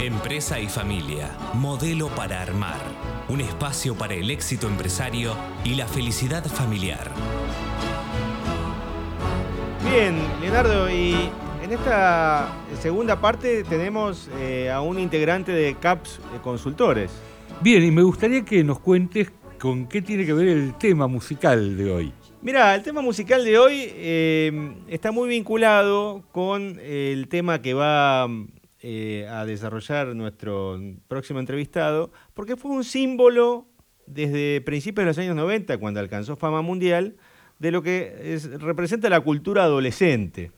Empresa y familia, modelo para armar. Un espacio para el éxito empresario y la felicidad familiar. Bien, Leonardo, y en esta segunda parte tenemos eh, a un integrante de CAPS Consultores. Bien, y me gustaría que nos cuentes con qué tiene que ver el tema musical de hoy. Mira, el tema musical de hoy eh, está muy vinculado con el tema que va eh, a desarrollar nuestro próximo entrevistado, porque fue un símbolo desde principios de los años 90, cuando alcanzó fama mundial, de lo que representa la cultura adolescente.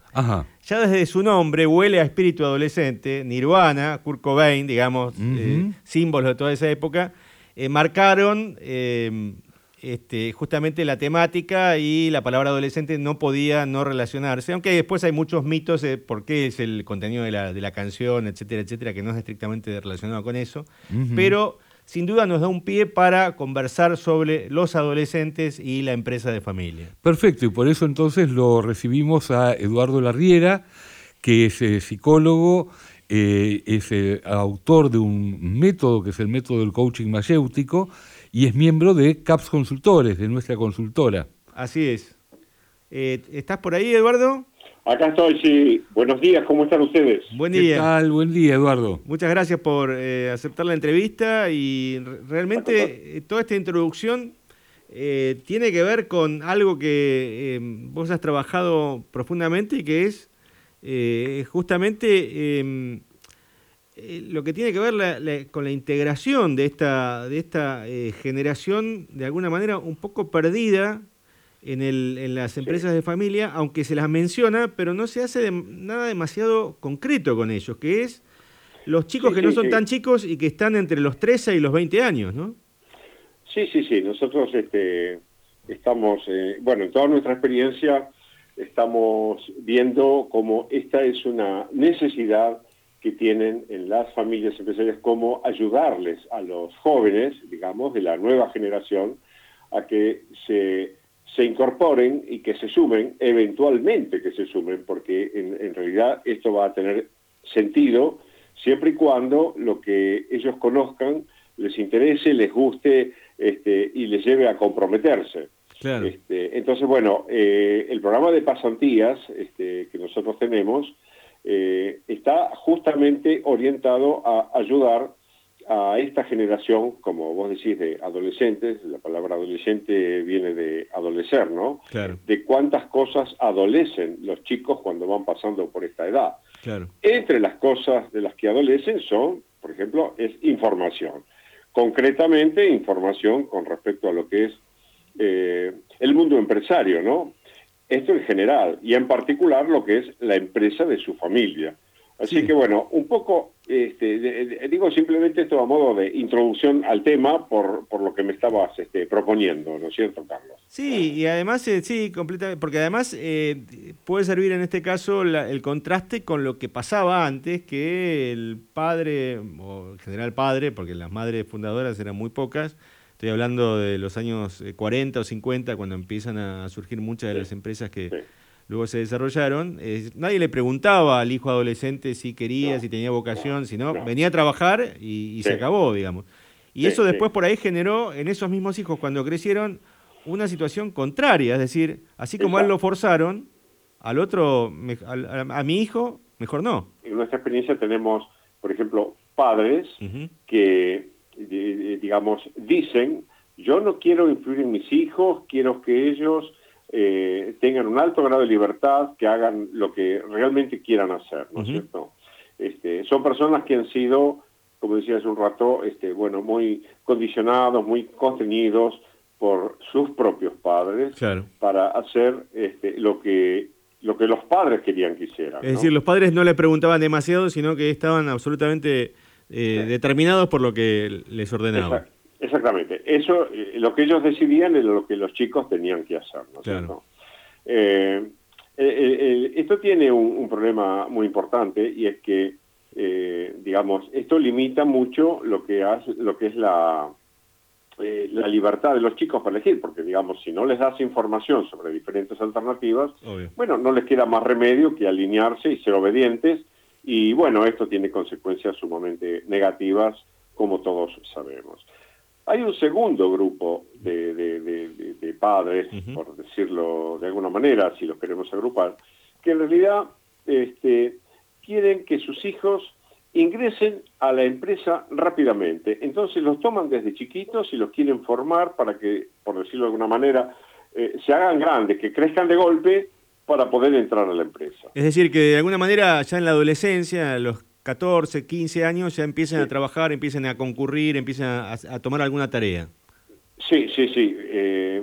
Ya desde su nombre huele a espíritu adolescente, Nirvana, Kurt Cobain, digamos, eh, símbolos de toda esa época, eh, marcaron este, justamente la temática y la palabra adolescente no podía no relacionarse, aunque después hay muchos mitos de por qué es el contenido de la, canción, etcétera, etcétera, que no es estrictamente relacionado con eso, pero sin duda nos da un pie para conversar sobre los adolescentes y la empresa de familia. Perfecto, y por eso entonces lo recibimos a Eduardo Larriera, que es eh, psicólogo, eh, es eh, autor de un método que es el método del coaching mayéutico y es miembro de CAPS Consultores, de nuestra consultora. Así es. ¿Estás por ahí, Eduardo? Acá estoy, sí. Buenos días, ¿cómo están ustedes? Buen día. ¿Qué tal? Buen día, Eduardo. Muchas gracias por eh, aceptar la entrevista y realmente eh, toda esta introducción eh, tiene que ver con algo que vos has trabajado profundamente y que es justamente em, lo que tiene que ver con la integración de esta, de esta generación de alguna manera un poco perdida en, el, en las empresas de familia, aunque se las menciona, pero no se hace nada demasiado concreto con ellos, que es los chicos que no son tan chicos y que están entre los 13 y los 20 años, ¿no? Sí, sí, sí. Nosotros este, estamos, eh, bueno, en toda nuestra experiencia estamos viendo cómo esta es una necesidad que tienen en las familias empresariales, cómo ayudarles a los jóvenes, digamos, de la nueva generación, a que se se incorporen y que se sumen, eventualmente que se sumen, porque en, realidad esto va a tener sentido siempre y cuando lo que ellos conozcan les interese, les guste este, y les lleve a comprometerse. Este, entonces, bueno, eh, el programa de pasantías este, que nosotros tenemos eh, está justamente orientado a ayudar a esta generación, como vos decís, de adolescentes, la palabra adolescente viene de adolecer, ¿no? Claro. De cuántas cosas adolecen los chicos cuando van pasando por esta edad. Claro. Entre las cosas de las que adolecen son, por ejemplo, es información. Concretamente, información con respecto a lo que es eh, el mundo empresario, ¿no? Esto en general, y en particular lo que es la empresa de su familia. Así que bueno, un poco, este, digo simplemente esto a modo de introducción al tema por, por lo que me estabas este, proponiendo, ¿no es cierto, Carlos? Sí, y además, eh, sí, completamente, porque además eh, puede servir en este caso el contraste con lo que pasaba antes, que el padre, o en general padre, porque las madres fundadoras eran muy pocas, estoy hablando de los años 40 eh, o 50, cuando empiezan a surgir muchas de las empresas que luego se desarrollaron, eh, nadie le preguntaba al hijo adolescente si quería, si tenía vocación, si no, venía a trabajar y, se acabó, digamos. Y eso después por ahí generó en esos mismos hijos, cuando crecieron, una situación contraria, es decir, así como a él lo forzaron, al otro, a, mi hijo, mejor no. En nuestra experiencia tenemos, por ejemplo, padres que, digamos, dicen, yo no quiero influir en mis hijos, quiero que ellos eh, tengan un alto grado de libertad, que hagan lo que realmente quieran hacer, ¿no es cierto? Este, son personas que han sido, como decía hace un rato, este, bueno, muy condicionados, muy contenidos por sus propios padres para hacer este, lo que lo que los padres querían que hicieran. Es decir, los padres no le preguntaban demasiado, sino que estaban absolutamente eh, determinados por lo que les ordenaba. Exactamente. Eso, eh, lo que ellos decidían era lo que los chicos tenían que hacer, ¿no eh, esto tiene un, problema muy importante y es que, eh, digamos, esto limita mucho lo que, hace, lo que es la, la libertad de los chicos para elegir, porque, digamos, si no les das información sobre diferentes alternativas, bueno, no les queda más remedio que alinearse y ser obedientes Y bueno, esto tiene consecuencias sumamente negativas, como todos sabemos. Hay un segundo grupo de, padres, por decirlo de alguna manera, si los queremos agrupar, que en realidad este, quieren que sus hijos ingresen a la empresa rápidamente. Entonces los toman desde chiquitos y los quieren formar para que, por decirlo de alguna manera, eh, se hagan grandes, que crezcan de golpe para poder entrar a la empresa. Es decir, que de alguna manera ya en la adolescencia, a los 14, 15 años, ya empiecen a trabajar, empiecen a concurrir, empiecen a, tomar alguna tarea. Sí, sí, sí. Eh,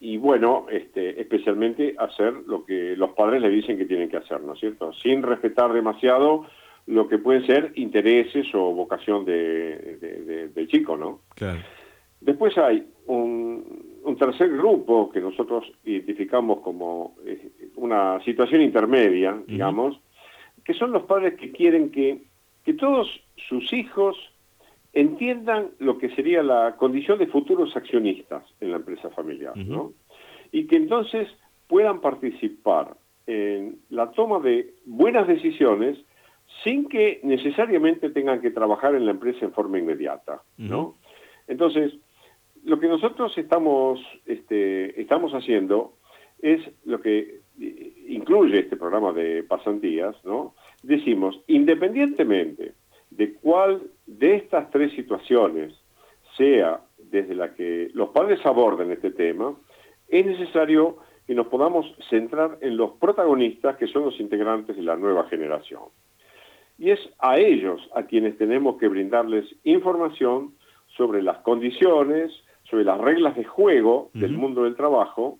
y bueno, este, especialmente hacer lo que los padres le dicen que tienen que hacer, ¿no es cierto? Sin respetar demasiado lo que pueden ser intereses o vocación de, del chico, ¿no? Claro. Después hay un, tercer grupo que nosotros identificamos como eh, una situación intermedia, digamos, que son los padres que quieren que, que todos sus hijos entiendan lo que sería la condición de futuros accionistas en la empresa familiar, ¿no? Y que entonces puedan participar en la toma de buenas decisiones sin que necesariamente tengan que trabajar en la empresa en forma inmediata, ¿no? Entonces, lo que nosotros estamos, este, estamos haciendo es lo que incluye este programa de pasantías, ¿no? Decimos, independientemente de cuál de estas tres situaciones sea desde la que los padres aborden este tema, es necesario que nos podamos centrar en los protagonistas que son los integrantes de la nueva generación. Y es a ellos a quienes tenemos que brindarles información sobre las condiciones, sobre las reglas de juego del mundo del trabajo,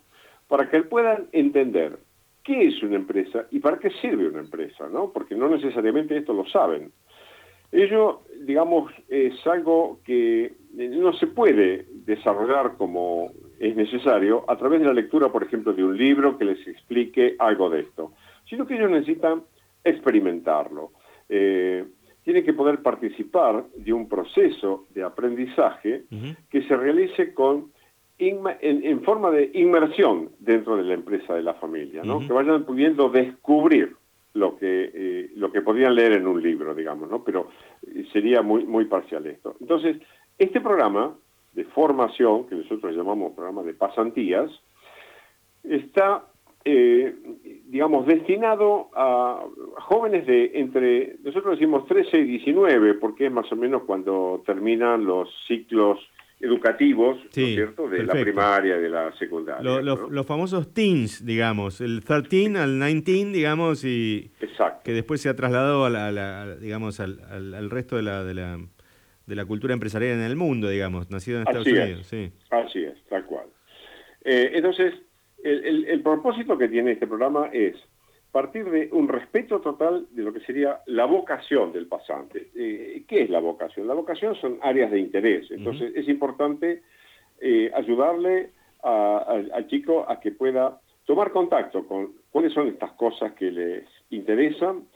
para que puedan entender qué es una empresa y para qué sirve una empresa, ¿no? Porque no necesariamente esto lo saben. Ello, digamos, es algo que no se puede desarrollar como es necesario a través de la lectura, por ejemplo, de un libro que les explique algo de esto, sino que ellos necesitan experimentarlo. Eh, tienen que poder participar de un proceso de aprendizaje que se realice con en, forma de inmersión dentro de la empresa de la familia, ¿no? que vayan pudiendo descubrir lo que, eh, lo que podrían leer en un libro, digamos, ¿no? pero eh, sería muy, muy parcial esto. Entonces, este programa de formación, que nosotros llamamos programa de pasantías, está, eh, digamos, destinado a jóvenes de entre, nosotros decimos 13 y 19, porque es más o menos cuando terminan los ciclos educativos, ¿no es cierto?, de la primaria, de la secundaria. Los famosos teens, digamos, el 13 al 19, digamos, y que después se ha trasladado a la, digamos, al, al, resto de la, de la, de la cultura empresarial en el mundo, digamos, nacido en Estados Unidos. Sí. Así es, tal cual. Eh, entonces, el, el propósito que tiene este programa es partir de un respeto total de lo que sería la vocación del pasante. Eh, ¿Qué es la vocación? La vocación son áreas de interés, entonces es importante eh, ayudarle al chico a que pueda tomar contacto con cuáles son estas cosas que les interesan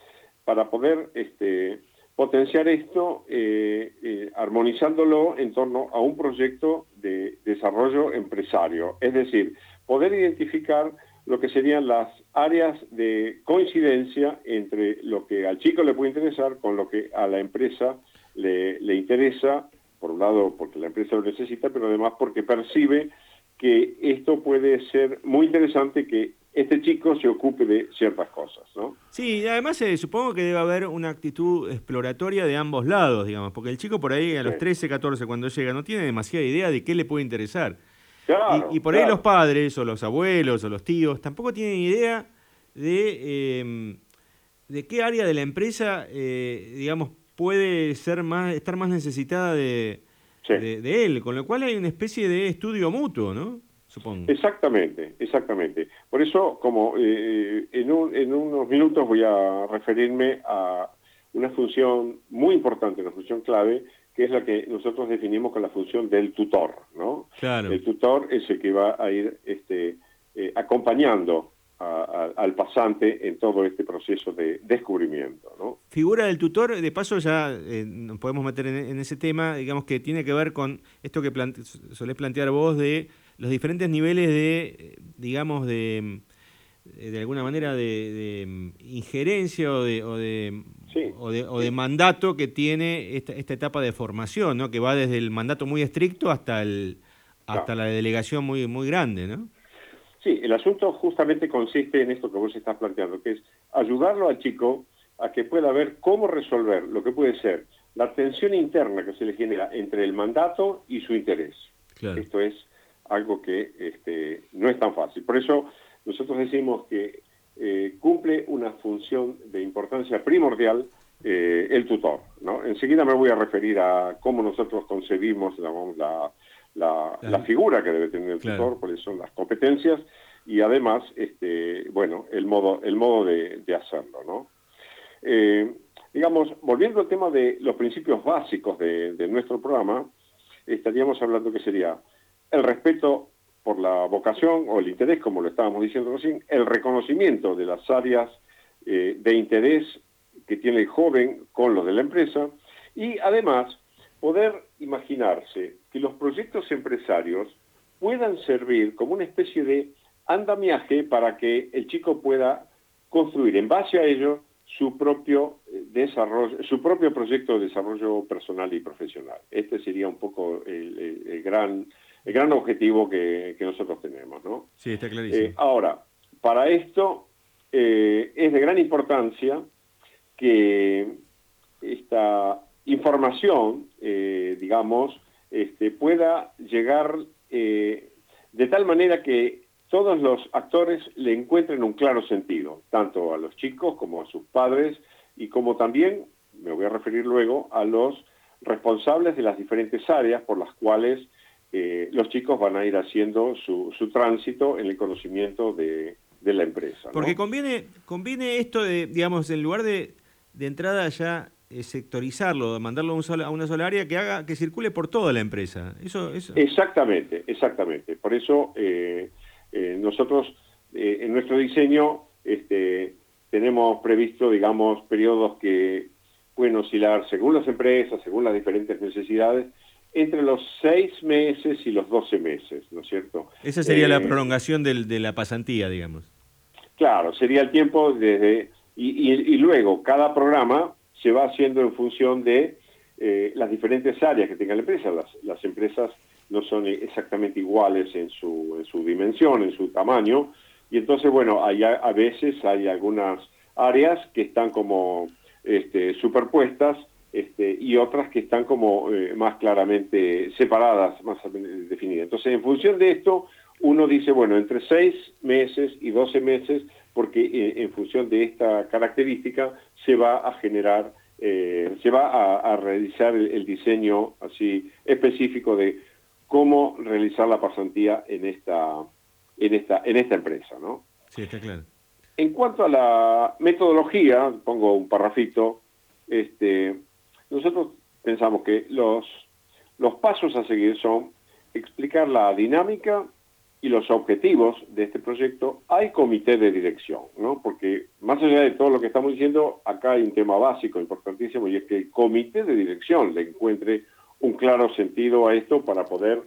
para poder este, potenciar esto eh, armonizándolo en torno a un proyecto de desarrollo empresario, es decir, poder identificar lo que serían las áreas de coincidencia entre lo que al chico le puede interesar con lo que a la empresa le, interesa, por un lado porque la empresa lo necesita, pero además porque percibe que esto puede ser muy interesante que este chico se ocupe de ciertas cosas, ¿no? Sí, además eh, supongo que debe haber una actitud exploratoria de ambos lados, digamos, porque el chico por ahí a los 13, 14 cuando llega no tiene demasiada idea de qué le puede interesar y, por ahí los padres o los abuelos o los tíos tampoco tienen idea de, em, de qué área de la empresa, eh, digamos, puede ser más, estar más necesitada de, de, él, con lo cual hay una especie de estudio mutuo, ¿no? Supongo. Exactamente, exactamente. Por eso, como eh, en, en unos minutos voy a referirme a una función muy importante, una función clave, que es la que nosotros definimos con la función del tutor, ¿no? El tutor es el que va a ir este, eh, acompañando al pasante en todo este proceso de descubrimiento, ¿no? Figura del tutor, de paso ya eh, nos podemos meter en, ese tema, digamos que tiene que ver con esto que solés plantear vos de los diferentes niveles de, digamos, de, de alguna manera de, injerencia o de o, de, mandato que tiene esta, etapa de formación, ¿no? que va desde el mandato muy estricto hasta, el, hasta la delegación muy, muy grande. ¿no? Sí, el asunto justamente consiste en esto que vos estás planteando, que es ayudarlo al chico a que pueda ver cómo resolver lo que puede ser la tensión interna que se le genera entre el mandato y su interés. Esto es algo que este, no es tan fácil. Por eso nosotros decimos que eh, cumple una función de importancia primordial eh, el tutor. ¿no? Enseguida me voy a referir a cómo nosotros concebimos la, la, figura que debe tener el tutor, cuáles son las competencias y además, este, bueno, el modo, el modo de, hacerlo. ¿no? Eh, digamos, volviendo al tema de los principios básicos de, de nuestro programa, estaríamos hablando que sería el respeto por la vocación o el interés, como lo estábamos diciendo recién, el reconocimiento de las áreas eh, de interés que tiene el joven con los de la empresa y además poder imaginarse que los proyectos empresarios puedan servir como una especie de andamiaje para que el chico pueda construir en base a ello su propio eh, desarrollo, su propio proyecto de desarrollo personal y profesional. Este sería un poco el gran el gran objetivo que, nosotros tenemos. ¿no? Sí, está clarísimo. Eh, ahora, para esto eh, es de gran importancia que esta información, eh, digamos, este, pueda llegar de tal manera que todos los actores le encuentren un claro sentido, tanto a los chicos como a sus padres y como también, me voy a referir luego, a los responsables de las diferentes áreas por las cuales eh, los chicos van a ir haciendo su, tránsito en el conocimiento de, la empresa. Porque conviene, conviene esto de, digamos, en lugar de, entrada ya eh, sectorizarlo, mandarlo a, una sola área que haga que circule por toda la empresa. Eso, eso... Exactamente, exactamente. Por eso eh, nosotros en nuestro diseño este, tenemos previsto, digamos, periodos que pueden oscilar según las empresas, según las diferentes necesidades, entre los seis meses y los doce meses, ¿no es cierto? Esa sería la eh, prolongación de la pasantía, digamos. Claro, sería el tiempo desde... Y, luego, cada programa se va haciendo en función de eh, las diferentes áreas que tenga la empresa. Las, empresas no son exactamente iguales en su, en su dimensión, en su tamaño, y entonces, bueno, hay, a veces hay algunas áreas que están como este, superpuestas este, y otras que están como eh, más claramente separadas, más definidas. Entonces, en función de esto, uno dice, bueno, entre seis meses y doce meses, porque eh, en función de esta característica se va a generar, eh, se va a, realizar el, diseño así específico de cómo realizar la pasantía en esta, en esta, en esta empresa, ¿no? Sí, está claro. En cuanto a la metodología, pongo un parrafito, este, nosotros pensamos que los, los pasos a seguir son explicar la dinámica y los objetivos de este proyecto hay comité de dirección, ¿no? Porque más allá de todo lo que estamos diciendo, acá hay un tema básico, importantísimo, y es que el comité de dirección le encuentre un claro sentido a esto para poder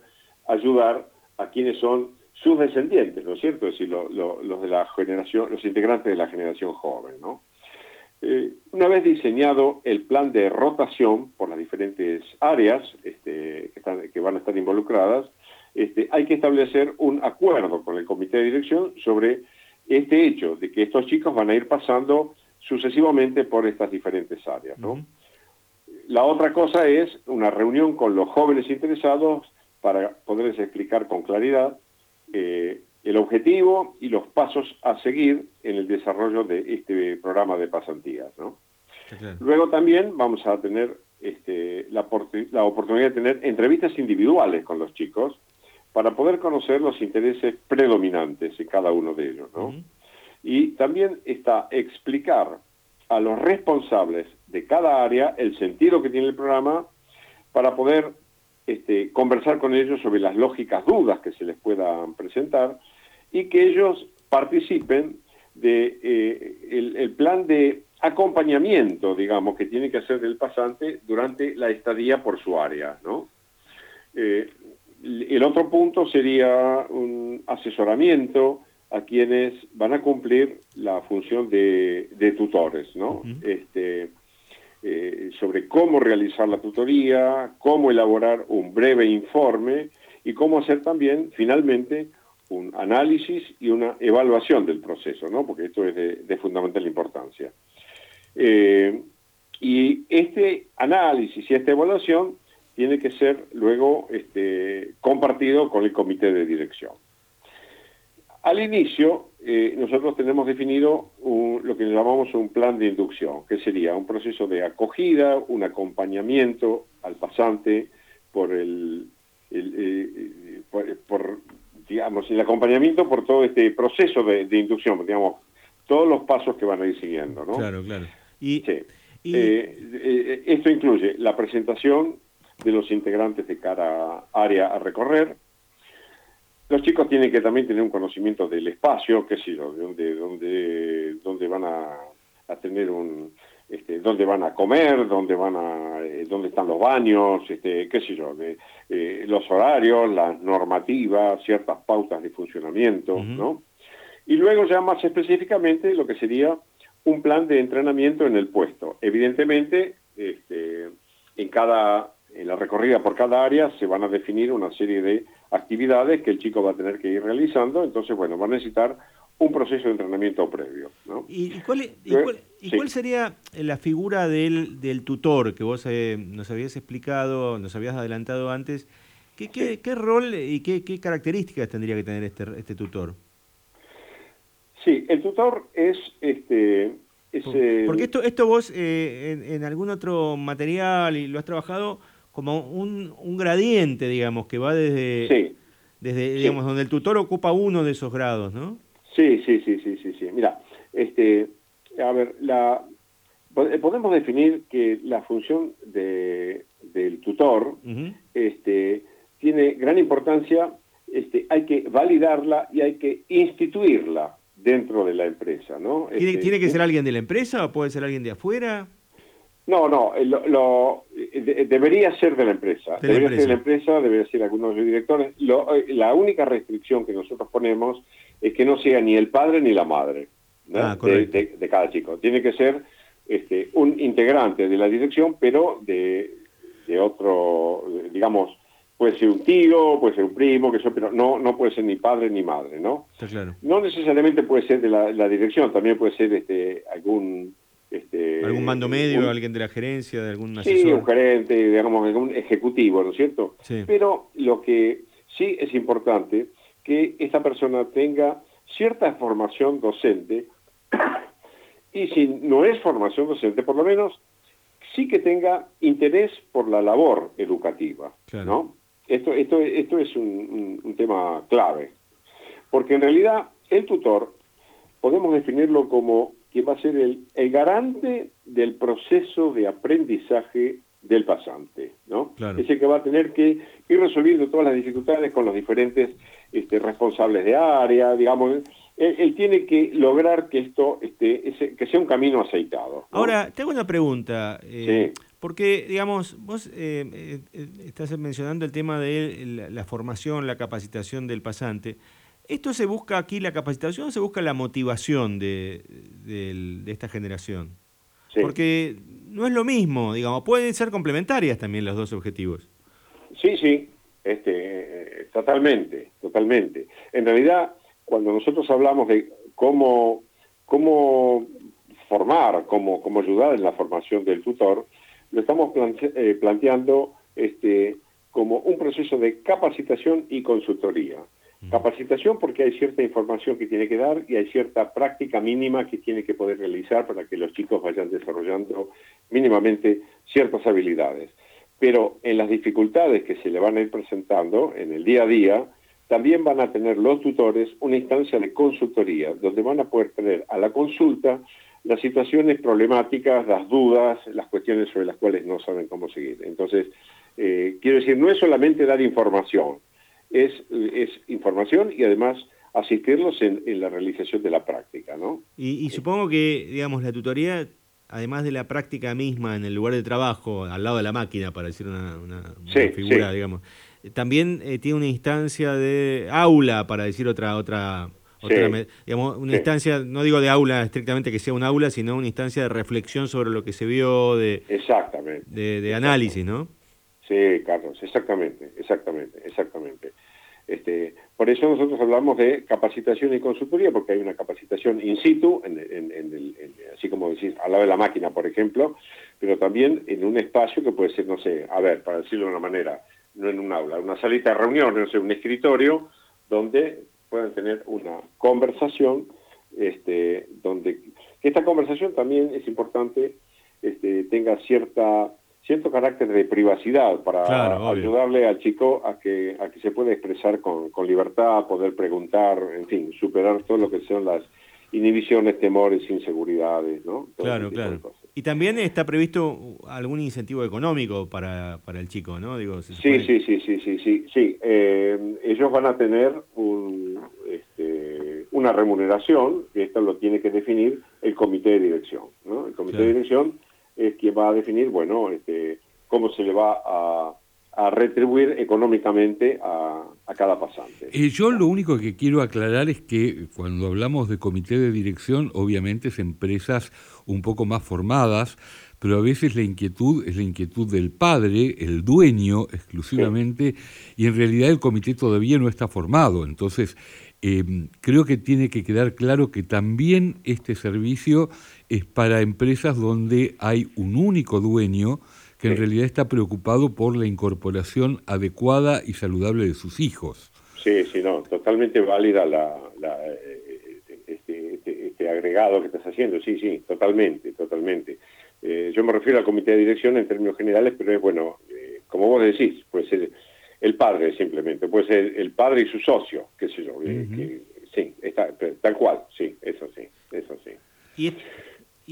ayudar a quienes son sus descendientes, ¿no es cierto? Es decir, los de la generación, los integrantes de la generación joven, ¿no? Eh, una vez diseñado el plan de rotación por las diferentes áreas este, que, van a estar involucradas, este, hay que establecer un acuerdo con el comité de dirección sobre este hecho de que estos chicos van a ir pasando sucesivamente por estas diferentes áreas. La otra cosa es una reunión con los jóvenes interesados para poderles explicar con claridad eh, el objetivo y los pasos a seguir en el desarrollo de este programa de pasantías. Luego también vamos a tener este, la, oportunidad de tener entrevistas individuales con los chicos para poder conocer los intereses predominantes de cada uno de ellos. Y también está explicar a los responsables de cada área el sentido que tiene el programa para poder este, conversar con ellos sobre las lógicas dudas que se les puedan presentar y que ellos participen de eh, el, plan de acompañamiento, digamos, que tiene que hacer el pasante durante la estadía por su área, ¿no? Eh, el otro punto sería un asesoramiento a quienes van a cumplir la función de, tutores, ¿no? este, eh, sobre cómo realizar la tutoría, cómo elaborar un breve informe y cómo hacer también, finalmente, un análisis y una evaluación del proceso, ¿no? porque esto es de, fundamental importancia. Eh, y este análisis y esta evaluación tiene que ser luego este, compartido con el comité de dirección. Al inicio, eh, nosotros tenemos definido lo que llamamos un plan de inducción, que sería un proceso de acogida, un acompañamiento al pasante por el, eh, por, digamos, el acompañamiento por todo este proceso de, inducción, digamos, todos los pasos que van a ir siguiendo, ¿no? Claro, claro. Y, eh, esto incluye la presentación de los integrantes de cada área a recorrer, los chicos tienen que también tener un conocimiento del espacio, qué sé yo, de dónde, dónde, dónde van a, tener un, este, dónde van a comer, dónde van a, eh, dónde están los baños, este, qué sé yo, de, eh, los horarios, las normativas, ciertas pautas de funcionamiento, ¿no? Y luego ya más específicamente lo que sería un plan de entrenamiento en el puesto. Evidentemente, este, en cada, en la recorrida por cada área se van a definir una serie de actividades que el chico va a tener que ir realizando, entonces, bueno, va a necesitar un proceso de entrenamiento previo. ¿Y, cuál, sería la figura del, del tutor que vos eh, nos habías explicado, nos habías adelantado antes? ¿Qué, qué, rol y qué, qué, características tendría que tener este, este tutor? Sí, el tutor es... este Porque esto, esto vos eh, en, en, algún otro material y lo has trabajado como un, un gradiente, digamos, que va desde, desde digamos, donde el tutor ocupa uno de esos grados, ¿no? Sí, sí, sí, sí, sí, sí. Mira, este, a ver, la, podemos definir que la función de, del tutor este, tiene gran importancia, este, hay que validarla y hay que instituirla dentro de la empresa, ¿no? ¿Tiene, ¿tiene que este, ser alguien de la empresa o puede ser alguien de afuera? No, no, eh, lo, eh, debería ser de la empresa. debería ser de la empresa, debería ser algunos directores. Eh, la única restricción que nosotros ponemos es que no sea ni el padre ni la madre ah, de, cada chico. Tiene que ser este, un integrante de la dirección, pero de, otro, digamos, puede ser un tío, puede ser un primo, que eso, pero no, no puede ser ni padre ni madre, ¿no? claro. No necesariamente puede ser de la, la dirección, también puede ser este, algún este, ¿Algún mando medio, alguien de la gerencia, de algún asesor? Sí, un gerente, digamos, algún ejecutivo, ¿no es cierto? Pero lo que sí es importante, que esta persona tenga cierta formación docente, y si no es formación docente, por lo menos sí que tenga interés por la labor educativa, ¿no? Esto, esto, esto es un tema clave, porque en realidad el tutor podemos definirlo como que va a ser el, garante del proceso de aprendizaje del pasante, ¿no? Ese que va a tener que ir resolviendo todas las dificultades con los diferentes este, responsables de área, digamos, él, tiene que lograr que esto este, que sea un camino aceitado. Ahora, te hago una pregunta, eh, porque, digamos, vos eh, eh, estás mencionando el tema de la formación, la capacitación del pasante. ¿Esto se busca aquí la capacitación o se busca la motivación de, esta generación? Porque no es lo mismo, digamos, pueden ser complementarias también los dos objetivos. Sí, sí, este, totalmente, totalmente. En realidad, cuando nosotros hablamos de cómo, cómo formar, cómo, cómo ayudar en la formación del tutor, lo estamos eh, planteando este, como un proceso de capacitación y consultoría. Capacitación porque hay cierta información que tiene que dar y hay cierta práctica mínima que tiene que poder realizar para que los chicos vayan desarrollando mínimamente ciertas habilidades. Pero en las dificultades que se le van a ir presentando en el día a día, también van a tener los tutores una instancia de consultoría, donde van a poder tener a la consulta las situaciones problemáticas, las dudas, las cuestiones sobre las cuales no saben cómo seguir. Entonces, eh, quiero decir, no es solamente dar información, es, es información y además asistirlos en, la realización de la práctica, ¿no? Y, supongo que, digamos, la tutoría, además de la práctica misma en el lugar de trabajo, al lado de la máquina, para decir una, figura, digamos, también eh, tiene una instancia de aula, para decir otra otra digamos, una instancia, no digo de aula estrictamente que sea un aula, sino una instancia de reflexión sobre lo que se vio, de, exactamente, de, análisis, ¿no? Sí, Carlos, exactamente, exactamente, exactamente. Este, por eso nosotros hablamos de capacitación y consultoría, porque hay una capacitación in situ, en, así como decís, al lado de la máquina, por ejemplo, pero también en un espacio que puede ser, no sé, a ver, para decirlo de una manera, no en un aula, una salita de reunión, no sé, un escritorio, donde puedan tener una conversación, este, donde esta conversación también es importante, este, tenga cierta cierto carácter de privacidad para ayudarle al chico a que a que se pueda expresar con, con libertad, poder preguntar, en fin, superar todo lo que son las inhibiciones, temores, inseguridades, ¿no? claro, claro. Y también está previsto algún incentivo económico para, para el chico, ¿no? Digo, sí, sí, sí, sí, sí, sí, sí. Eh, ellos van a tener un, este, una remuneración, que esto lo tiene que definir el comité de dirección, ¿no? El comité de dirección es quien va a definir, bueno, este, cómo se le va a a retribuir económicamente a, cada pasante. Y yo lo único que quiero aclarar es que cuando hablamos de comité de dirección, obviamente es empresas un poco más formadas, pero a veces la inquietud es la inquietud del padre, el dueño exclusivamente, y en realidad el comité todavía no está formado. Entonces, em, creo que tiene que quedar claro que también este servicio es para empresas donde hay un único dueño, que en realidad está preocupado por la incorporación adecuada y saludable de sus hijos. Sí, sí, no, totalmente válida la, eh, este, este, este, agregado que estás haciendo, sí, sí, totalmente, totalmente. Eh, yo me refiero al comité de dirección en términos generales, pero es bueno, eh, como vos decís, puede ser el padre simplemente, puede ser el padre y su socio, qué sé yo, sí, está, tal cual, sí, eso sí, eso sí. Y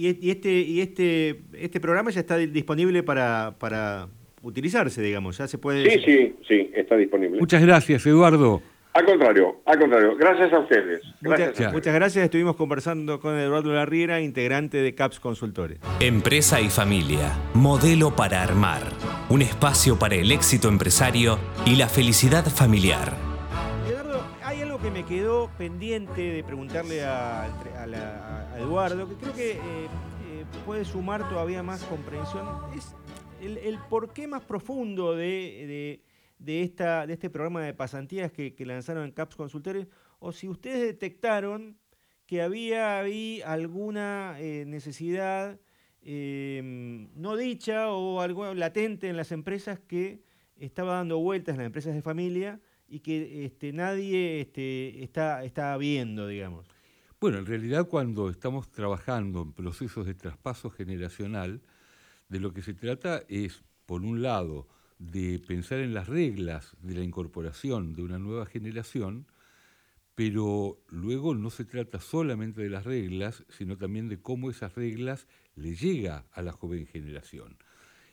y, este, y este, este programa ya está disponible para, para utilizarse, digamos, ya se puede... Sí, sí, sí, está disponible. Muchas gracias, Eduardo. Al contrario, al contrario. Gracias a ustedes. Gracias. Muchas, gracias. Estuvimos conversando con Eduardo Larriera, integrante de CAPS Consultores. Empresa y familia. Modelo para armar. Un espacio para el éxito empresario y la felicidad familiar. Eduardo, hay algo que me quedó pendiente de preguntarle a, a, la, Eduardo, que creo que eh, eh, puede sumar todavía más comprensión, es el, porqué más profundo de, esta, de este programa de pasantías que, lanzaron en CAPS Consultores, o si ustedes detectaron que había ahí alguna eh, necesidad no dicha o algo latente en las empresas que estaba dando vueltas en las empresas de familia y que este, nadie este, está, está viendo, digamos. Bueno, en realidad cuando estamos trabajando en procesos de traspaso generacional, de lo que se trata es, por un lado, de pensar en las reglas de la incorporación de una nueva generación, pero luego no se trata solamente de las reglas, sino también de cómo esas reglas le llega a la joven generación.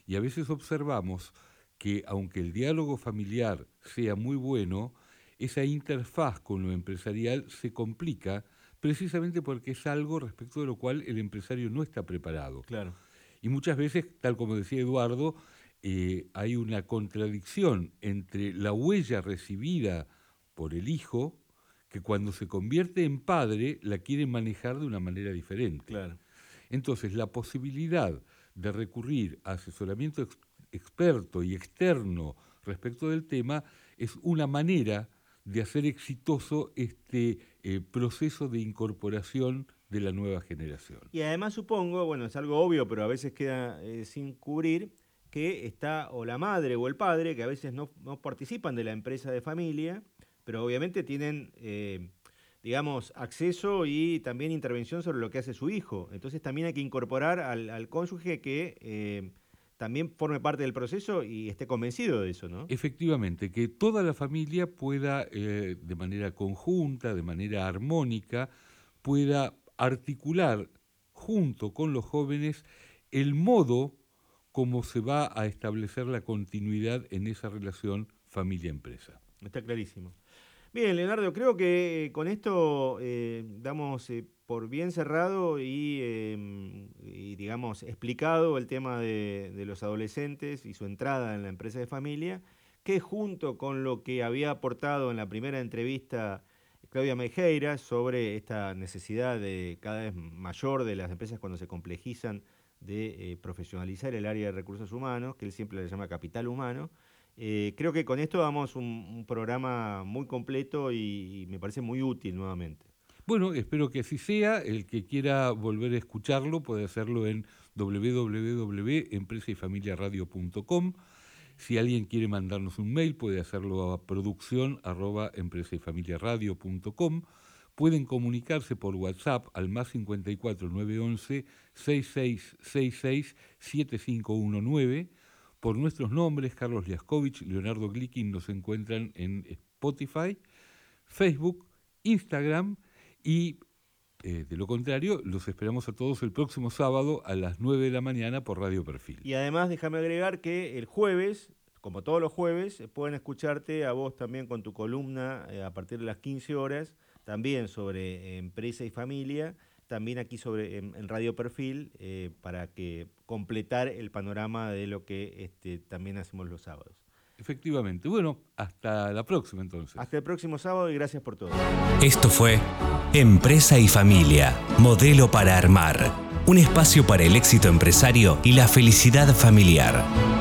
Y a veces observamos que aunque el diálogo familiar sea muy bueno, esa interfaz con lo empresarial se complica precisamente porque es algo respecto de lo cual el empresario no está preparado. Claro. Y muchas veces, tal como decía Eduardo, eh, hay una contradicción entre la huella recibida por el hijo, que cuando se convierte en padre la quiere manejar de una manera diferente. Claro. Entonces, la posibilidad de recurrir a asesoramiento experto y externo respecto del tema es una manera de hacer exitoso este eh, proceso de incorporación de la nueva generación. Y además supongo, bueno, es algo obvio, pero a veces queda eh, sin cubrir, que está o la madre o el padre, que a veces no, participan de la empresa de familia, pero obviamente tienen, eh, digamos, acceso y también intervención sobre lo que hace su hijo. Entonces también hay que incorporar al, al cónyuge que también forme parte del proceso y esté convencido de eso, ¿no? Efectivamente, que toda la familia pueda, eh, de manera conjunta, de manera armónica, pueda articular junto con los jóvenes el modo como se va a establecer la continuidad en esa relación familia-empresa. Está clarísimo. Bien, Leonardo, creo que con esto eh, damos eh, por bien cerrado em, y, digamos, explicado el tema de, los adolescentes y su entrada en la empresa de familia, que junto con lo que había aportado en la primera entrevista Claudia Mejeira sobre esta necesidad de cada vez mayor de las empresas cuando se complejizan de eh, profesionalizar el área de recursos humanos, que él siempre le llama capital humano. Eh, creo que con esto damos un, programa muy completo y, me parece muy útil nuevamente. Bueno, espero que así sea. El que quiera volver a escucharlo puede hacerlo en www.empresayfamiliaradio.com. Si alguien quiere mandarnos un mail, puede hacerlo a producción Pueden comunicarse por WhatsApp al más 54 911 6666 7519. Por nuestros nombres, Carlos Liaskovich, Leonardo Glickin, nos encuentran en Spotify, Facebook, Instagram y eh, de lo contrario, los esperamos a todos el próximo sábado a las 9 de la mañana por Radio Perfil. Y además déjame agregar que el jueves, como todos los jueves, pueden escucharte a vos también con tu columna eh, a partir de las 15 horas también sobre empresa y familia, también aquí sobre en, Radio Perfil, eh, para que completar el panorama de lo que este, también hacemos los sábados. Efectivamente. Bueno, hasta la próxima entonces. Hasta el próximo sábado y gracias por todo. Esto fue Empresa y Familia, modelo para armar. Un espacio para el éxito empresario y la felicidad familiar.